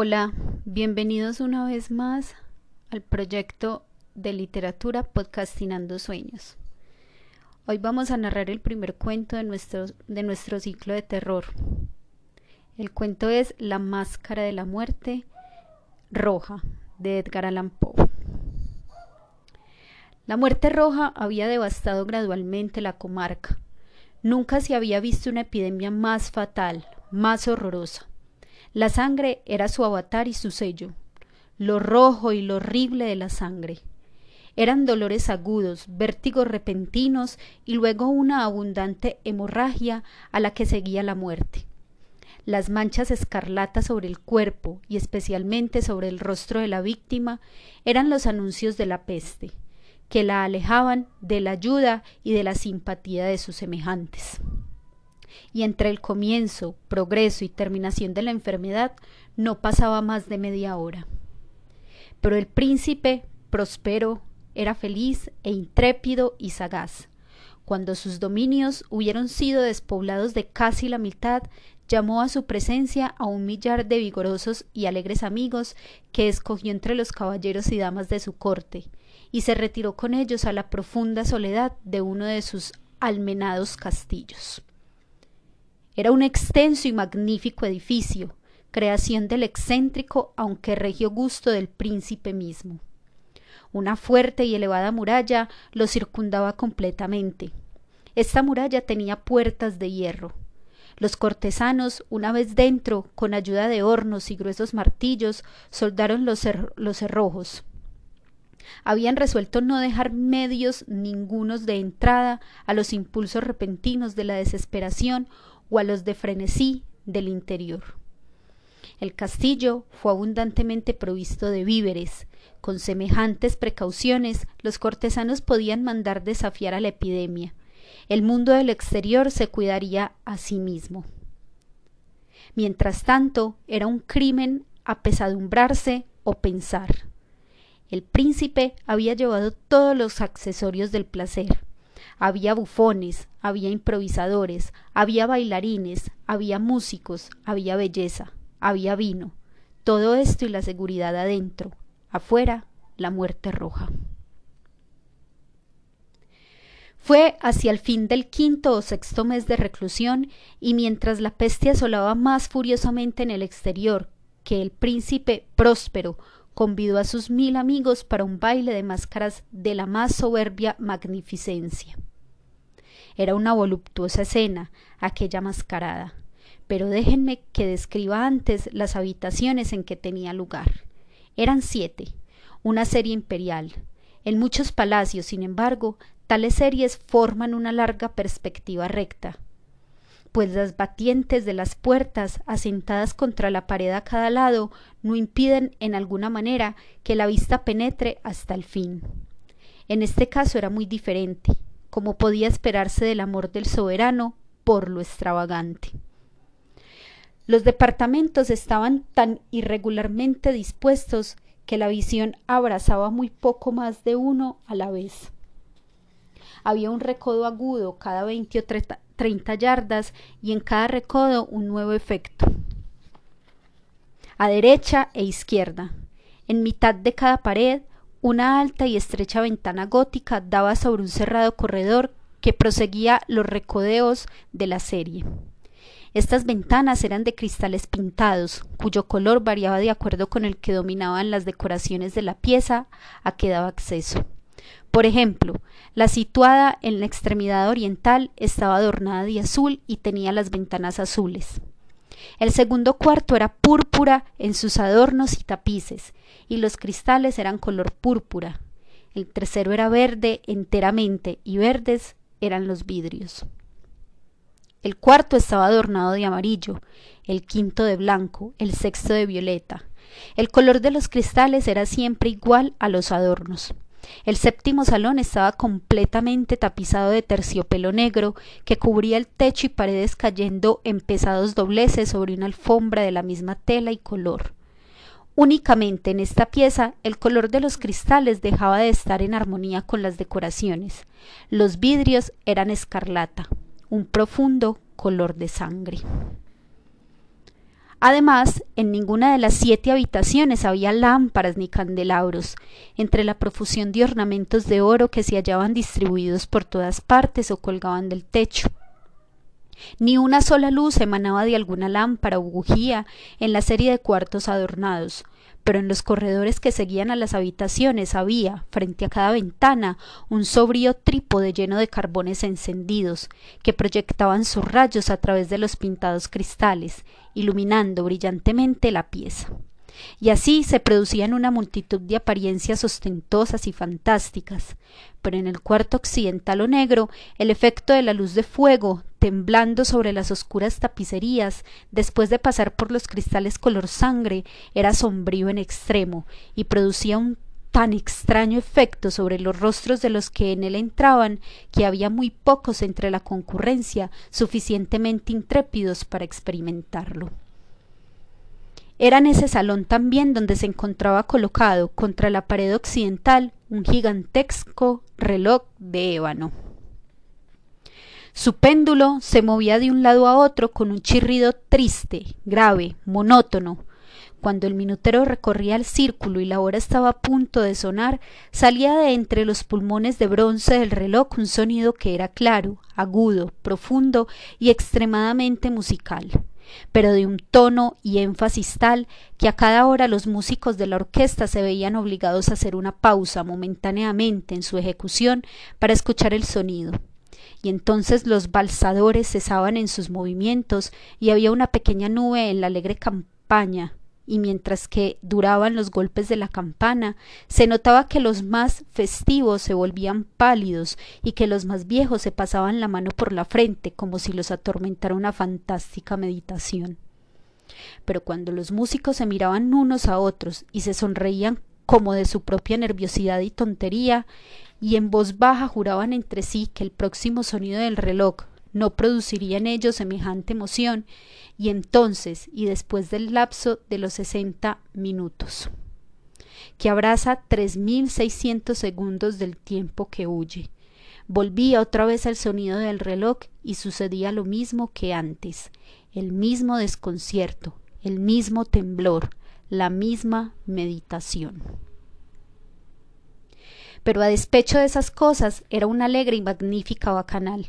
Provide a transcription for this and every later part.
Hola, bienvenidos una vez más al proyecto de literatura Podcastinando Sueños. Hoy vamos a narrar el primer cuento de nuestro, de nuestro ciclo de terror. El cuento es La Máscara de la Muerte Roja de Edgar Allan Poe. La muerte roja había devastado gradualmente la comarca. Nunca se había visto una epidemia más fatal, más horrorosa. La sangre era su avatar y su sello, lo rojo y lo horrible de la sangre. Eran dolores agudos, vértigos repentinos y luego una abundante hemorragia a la que seguía la muerte. Las manchas escarlatas sobre el cuerpo y especialmente sobre el rostro de la víctima eran los anuncios de la peste, que la alejaban de la ayuda y de la simpatía de sus semejantes y entre el comienzo, progreso y terminación de la enfermedad no pasaba más de media hora. Pero el príncipe, próspero, era feliz e intrépido y sagaz. Cuando sus dominios hubieron sido despoblados de casi la mitad, llamó a su presencia a un millar de vigorosos y alegres amigos que escogió entre los caballeros y damas de su corte, y se retiró con ellos a la profunda soledad de uno de sus almenados castillos. Era un extenso y magnífico edificio, creación del excéntrico aunque regio gusto del príncipe mismo. Una fuerte y elevada muralla lo circundaba completamente. Esta muralla tenía puertas de hierro. Los cortesanos, una vez dentro, con ayuda de hornos y gruesos martillos, soldaron los, los cerrojos. Habían resuelto no dejar medios ningunos de entrada a los impulsos repentinos de la desesperación o a los de frenesí del interior. El castillo fue abundantemente provisto de víveres. Con semejantes precauciones, los cortesanos podían mandar desafiar a la epidemia. El mundo del exterior se cuidaría a sí mismo. Mientras tanto, era un crimen apesadumbrarse o pensar. El príncipe había llevado todos los accesorios del placer, había bufones, había improvisadores, había bailarines, había músicos, había belleza, había vino. Todo esto y la seguridad adentro. Afuera, la muerte roja. Fue hacia el fin del quinto o sexto mes de reclusión, y mientras la peste asolaba más furiosamente en el exterior que el príncipe próspero convidó a sus mil amigos para un baile de máscaras de la más soberbia magnificencia. Era una voluptuosa escena, aquella mascarada. Pero déjenme que describa antes las habitaciones en que tenía lugar. Eran siete, una serie imperial. En muchos palacios, sin embargo, tales series forman una larga perspectiva recta, pues las batientes de las puertas, asentadas contra la pared a cada lado, no impiden en alguna manera que la vista penetre hasta el fin. En este caso era muy diferente como podía esperarse del amor del soberano por lo extravagante. Los departamentos estaban tan irregularmente dispuestos que la visión abrazaba muy poco más de uno a la vez. Había un recodo agudo cada veinte o treinta yardas y en cada recodo un nuevo efecto. A derecha e izquierda. En mitad de cada pared una alta y estrecha ventana gótica daba sobre un cerrado corredor que proseguía los recodeos de la serie. Estas ventanas eran de cristales pintados, cuyo color variaba de acuerdo con el que dominaban las decoraciones de la pieza a que daba acceso. Por ejemplo, la situada en la extremidad oriental estaba adornada de azul y tenía las ventanas azules. El segundo cuarto era púrpura en sus adornos y tapices, y los cristales eran color púrpura. El tercero era verde enteramente, y verdes eran los vidrios. El cuarto estaba adornado de amarillo, el quinto de blanco, el sexto de violeta. El color de los cristales era siempre igual a los adornos. El séptimo salón estaba completamente tapizado de terciopelo negro que cubría el techo y paredes cayendo en pesados dobleces sobre una alfombra de la misma tela y color. Únicamente en esta pieza el color de los cristales dejaba de estar en armonía con las decoraciones. Los vidrios eran escarlata, un profundo color de sangre. Además, en ninguna de las siete habitaciones había lámparas ni candelabros, entre la profusión de ornamentos de oro que se hallaban distribuidos por todas partes o colgaban del techo. Ni una sola luz emanaba de alguna lámpara o bujía en la serie de cuartos adornados, pero en los corredores que seguían a las habitaciones había, frente a cada ventana, un sobrio trípode lleno de carbones encendidos, que proyectaban sus rayos a través de los pintados cristales, iluminando brillantemente la pieza y así se producían una multitud de apariencias ostentosas y fantásticas. Pero en el cuarto occidental o negro, el efecto de la luz de fuego, temblando sobre las oscuras tapicerías, después de pasar por los cristales color sangre, era sombrío en extremo, y producía un tan extraño efecto sobre los rostros de los que en él entraban, que había muy pocos entre la concurrencia suficientemente intrépidos para experimentarlo. Era en ese salón también donde se encontraba colocado contra la pared occidental un gigantesco reloj de ébano. Su péndulo se movía de un lado a otro con un chirrido triste, grave, monótono. Cuando el minutero recorría el círculo y la hora estaba a punto de sonar, salía de entre los pulmones de bronce del reloj un sonido que era claro, agudo, profundo y extremadamente musical pero de un tono y énfasis tal que a cada hora los músicos de la orquesta se veían obligados a hacer una pausa momentáneamente en su ejecución para escuchar el sonido. Y entonces los balsadores cesaban en sus movimientos y había una pequeña nube en la alegre campaña y mientras que duraban los golpes de la campana, se notaba que los más festivos se volvían pálidos y que los más viejos se pasaban la mano por la frente como si los atormentara una fantástica meditación. Pero cuando los músicos se miraban unos a otros y se sonreían como de su propia nerviosidad y tontería, y en voz baja juraban entre sí que el próximo sonido del reloj no produciría en ellos semejante emoción, y entonces y después del lapso de los sesenta minutos, que abraza tres mil seiscientos segundos del tiempo que huye. Volvía otra vez al sonido del reloj y sucedía lo mismo que antes, el mismo desconcierto, el mismo temblor, la misma meditación. Pero a despecho de esas cosas era una alegre y magnífica bacanal.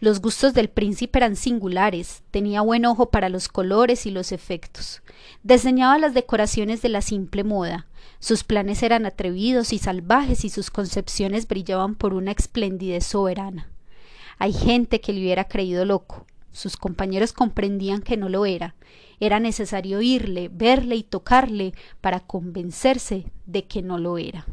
Los gustos del príncipe eran singulares, tenía buen ojo para los colores y los efectos. Diseñaba las decoraciones de la simple moda. Sus planes eran atrevidos y salvajes y sus concepciones brillaban por una esplendidez soberana. Hay gente que le hubiera creído loco. Sus compañeros comprendían que no lo era. Era necesario oírle, verle y tocarle para convencerse de que no lo era.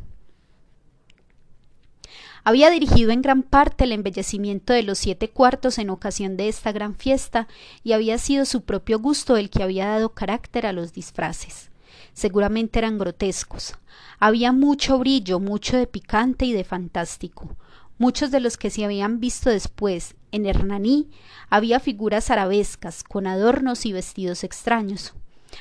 Había dirigido en gran parte el embellecimiento de los siete cuartos en ocasión de esta gran fiesta, y había sido su propio gusto el que había dado carácter a los disfraces. Seguramente eran grotescos. Había mucho brillo, mucho de picante y de fantástico. Muchos de los que se habían visto después en Hernaní había figuras arabescas, con adornos y vestidos extraños.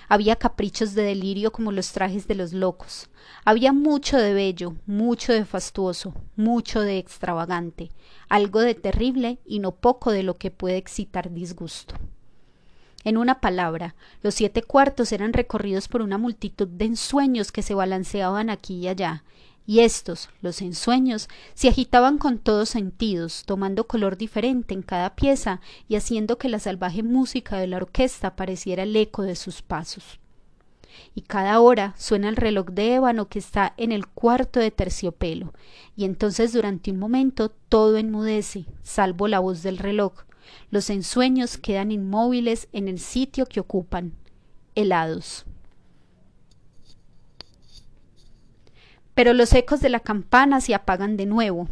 Había caprichos de delirio como los trajes de los locos. Había mucho de bello, mucho de fastuoso, mucho de extravagante, algo de terrible y no poco de lo que puede excitar disgusto. En una palabra, los siete cuartos eran recorridos por una multitud de ensueños que se balanceaban aquí y allá, y estos, los ensueños, se agitaban con todos sentidos, tomando color diferente en cada pieza y haciendo que la salvaje música de la orquesta pareciera el eco de sus pasos. Y cada hora suena el reloj de ébano que está en el cuarto de terciopelo, y entonces durante un momento todo enmudece, salvo la voz del reloj. Los ensueños quedan inmóviles en el sitio que ocupan, helados. Pero los ecos de la campana se apagan de nuevo.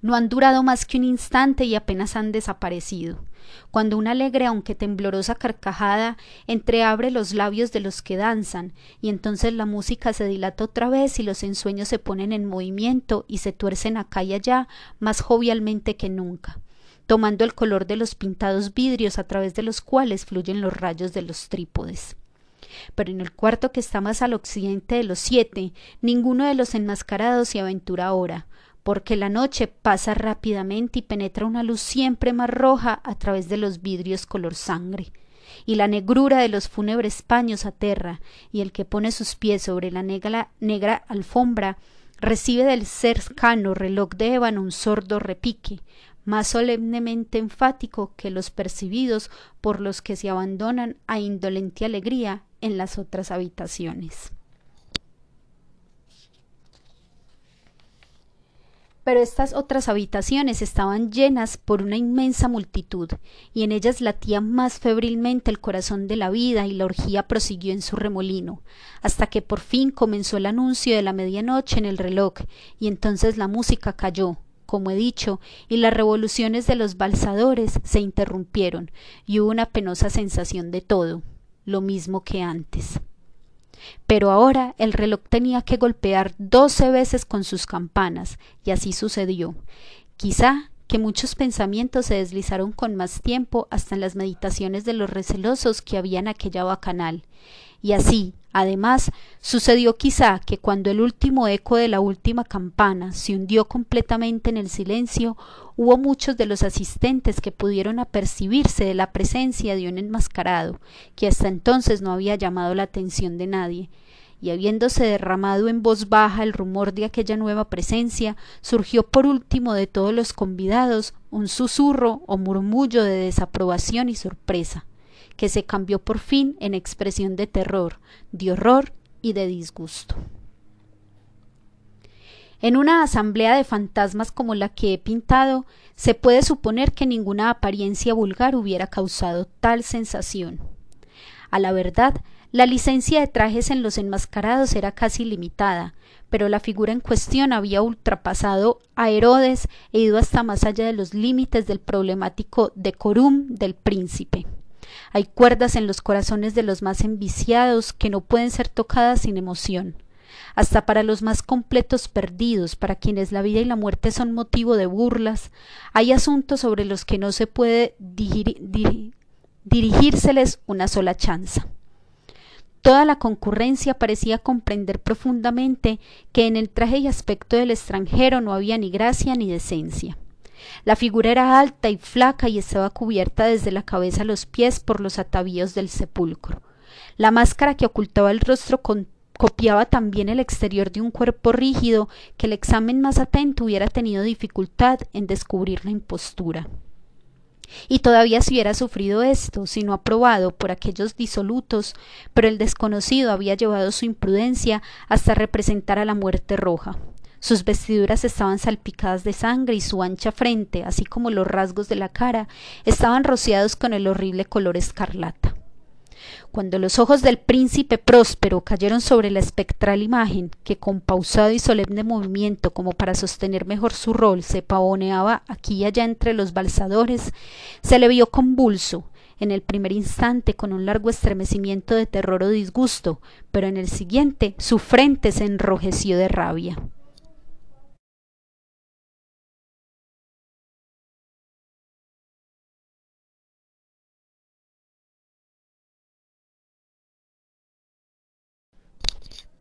No han durado más que un instante y apenas han desaparecido. Cuando una alegre aunque temblorosa carcajada entreabre los labios de los que danzan, y entonces la música se dilata otra vez y los ensueños se ponen en movimiento y se tuercen acá y allá más jovialmente que nunca, tomando el color de los pintados vidrios a través de los cuales fluyen los rayos de los trípodes pero en el cuarto que está más al occidente de los siete, ninguno de los enmascarados se aventura ahora, porque la noche pasa rápidamente y penetra una luz siempre más roja a través de los vidrios color sangre, y la negrura de los fúnebres paños aterra, y el que pone sus pies sobre la negra, negra alfombra recibe del cercano reloj de ébano un sordo repique, más solemnemente enfático que los percibidos por los que se abandonan a indolente alegría en las otras habitaciones. Pero estas otras habitaciones estaban llenas por una inmensa multitud, y en ellas latía más febrilmente el corazón de la vida y la orgía prosiguió en su remolino, hasta que por fin comenzó el anuncio de la medianoche en el reloj, y entonces la música cayó, como he dicho, y las revoluciones de los balsadores se interrumpieron, y hubo una penosa sensación de todo, lo mismo que antes. Pero ahora el reloj tenía que golpear doce veces con sus campanas, y así sucedió. Quizá que muchos pensamientos se deslizaron con más tiempo hasta en las meditaciones de los recelosos que había en aquella bacanal. Y así, además, sucedió quizá que cuando el último eco de la última campana se hundió completamente en el silencio, hubo muchos de los asistentes que pudieron apercibirse de la presencia de un enmascarado, que hasta entonces no había llamado la atención de nadie, y habiéndose derramado en voz baja el rumor de aquella nueva presencia, surgió por último de todos los convidados un susurro o murmullo de desaprobación y sorpresa, que se cambió por fin en expresión de terror, de horror y de disgusto. En una asamblea de fantasmas como la que he pintado, se puede suponer que ninguna apariencia vulgar hubiera causado tal sensación. A la verdad, la licencia de trajes en los enmascarados era casi limitada, pero la figura en cuestión había ultrapasado a Herodes e ido hasta más allá de los límites del problemático decorum del príncipe. Hay cuerdas en los corazones de los más enviciados que no pueden ser tocadas sin emoción. Hasta para los más completos perdidos, para quienes la vida y la muerte son motivo de burlas, hay asuntos sobre los que no se puede dirigírseles una sola chanza. Toda la concurrencia parecía comprender profundamente que en el traje y aspecto del extranjero no había ni gracia ni decencia. La figura era alta y flaca y estaba cubierta desde la cabeza a los pies por los atavíos del sepulcro. La máscara que ocultaba el rostro copiaba también el exterior de un cuerpo rígido que el examen más atento hubiera tenido dificultad en descubrir la impostura. Y todavía si hubiera sufrido esto, si no aprobado por aquellos disolutos, pero el desconocido había llevado su imprudencia hasta representar a la muerte roja. Sus vestiduras estaban salpicadas de sangre y su ancha frente, así como los rasgos de la cara, estaban rociados con el horrible color escarlata. Cuando los ojos del príncipe próspero cayeron sobre la espectral imagen, que con pausado y solemne movimiento, como para sostener mejor su rol, se pavoneaba aquí y allá entre los balsadores, se le vio convulso, en el primer instante con un largo estremecimiento de terror o disgusto, pero en el siguiente su frente se enrojeció de rabia.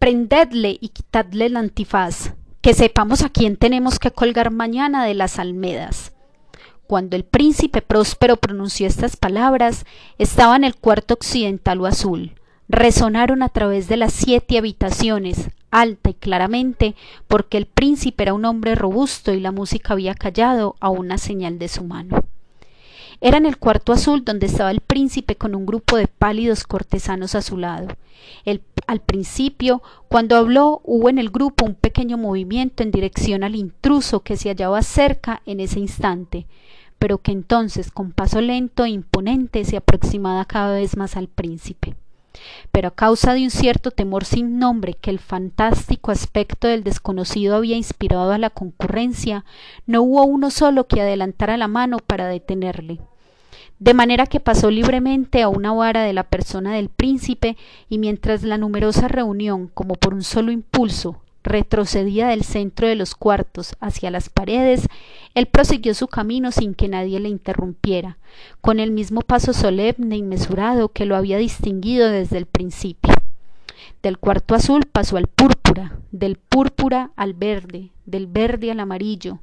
Prendedle y quitadle el antifaz, que sepamos a quién tenemos que colgar mañana de las almedas. Cuando el príncipe próspero pronunció estas palabras, estaba en el cuarto occidental o azul. Resonaron a través de las siete habitaciones, alta y claramente, porque el príncipe era un hombre robusto y la música había callado a una señal de su mano. Era en el cuarto azul donde estaba el príncipe con un grupo de pálidos cortesanos a su lado. Al principio, cuando habló, hubo en el grupo un pequeño movimiento en dirección al intruso que se hallaba cerca en ese instante, pero que entonces, con paso lento e imponente, se aproximaba cada vez más al príncipe. Pero a causa de un cierto temor sin nombre que el fantástico aspecto del desconocido había inspirado a la concurrencia, no hubo uno solo que adelantara la mano para detenerle de manera que pasó libremente a una vara de la persona del príncipe y mientras la numerosa reunión, como por un solo impulso, retrocedía del centro de los cuartos hacia las paredes, él prosiguió su camino sin que nadie le interrumpiera, con el mismo paso solemne y mesurado que lo había distinguido desde el principio. Del cuarto azul pasó al púrpura, del púrpura al verde, del verde al amarillo,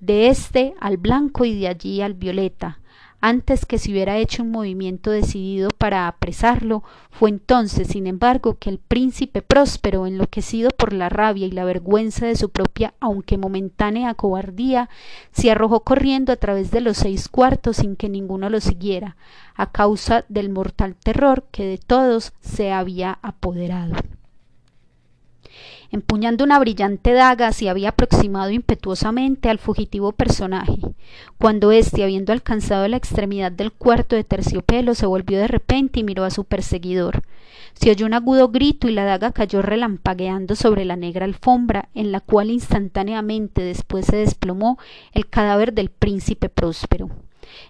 de éste al blanco y de allí al violeta, antes que se hubiera hecho un movimiento decidido para apresarlo, fue entonces, sin embargo, que el príncipe próspero, enloquecido por la rabia y la vergüenza de su propia, aunque momentánea cobardía, se arrojó corriendo a través de los seis cuartos sin que ninguno lo siguiera, a causa del mortal terror que de todos se había apoderado. Empuñando una brillante daga se había aproximado impetuosamente al fugitivo personaje, cuando éste, habiendo alcanzado la extremidad del cuarto de terciopelo, se volvió de repente y miró a su perseguidor. Se oyó un agudo grito y la daga cayó relampagueando sobre la negra alfombra, en la cual instantáneamente después se desplomó el cadáver del príncipe próspero.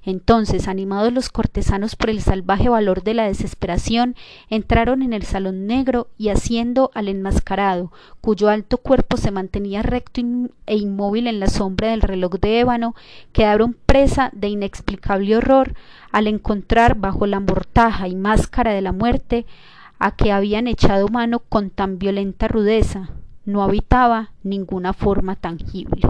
Entonces, animados los cortesanos por el salvaje valor de la desesperación, entraron en el salón negro y haciendo al enmascarado, cuyo alto cuerpo se mantenía recto e inmóvil en la sombra del reloj de ébano, quedaron presa de inexplicable horror al encontrar bajo la mortaja y máscara de la muerte a que habían echado mano con tan violenta rudeza, no habitaba ninguna forma tangible.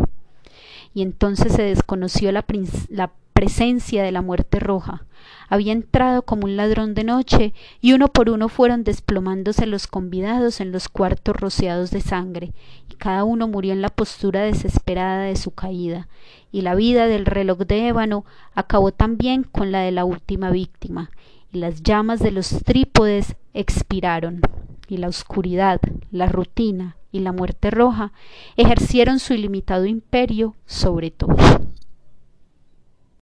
Y entonces se desconoció la, la presencia de la muerte roja. Había entrado como un ladrón de noche, y uno por uno fueron desplomándose los convidados en los cuartos rociados de sangre, y cada uno murió en la postura desesperada de su caída, y la vida del reloj de ébano acabó también con la de la última víctima, y las llamas de los trípodes expiraron, y la oscuridad, la rutina y la muerte roja ejercieron su ilimitado imperio sobre todo.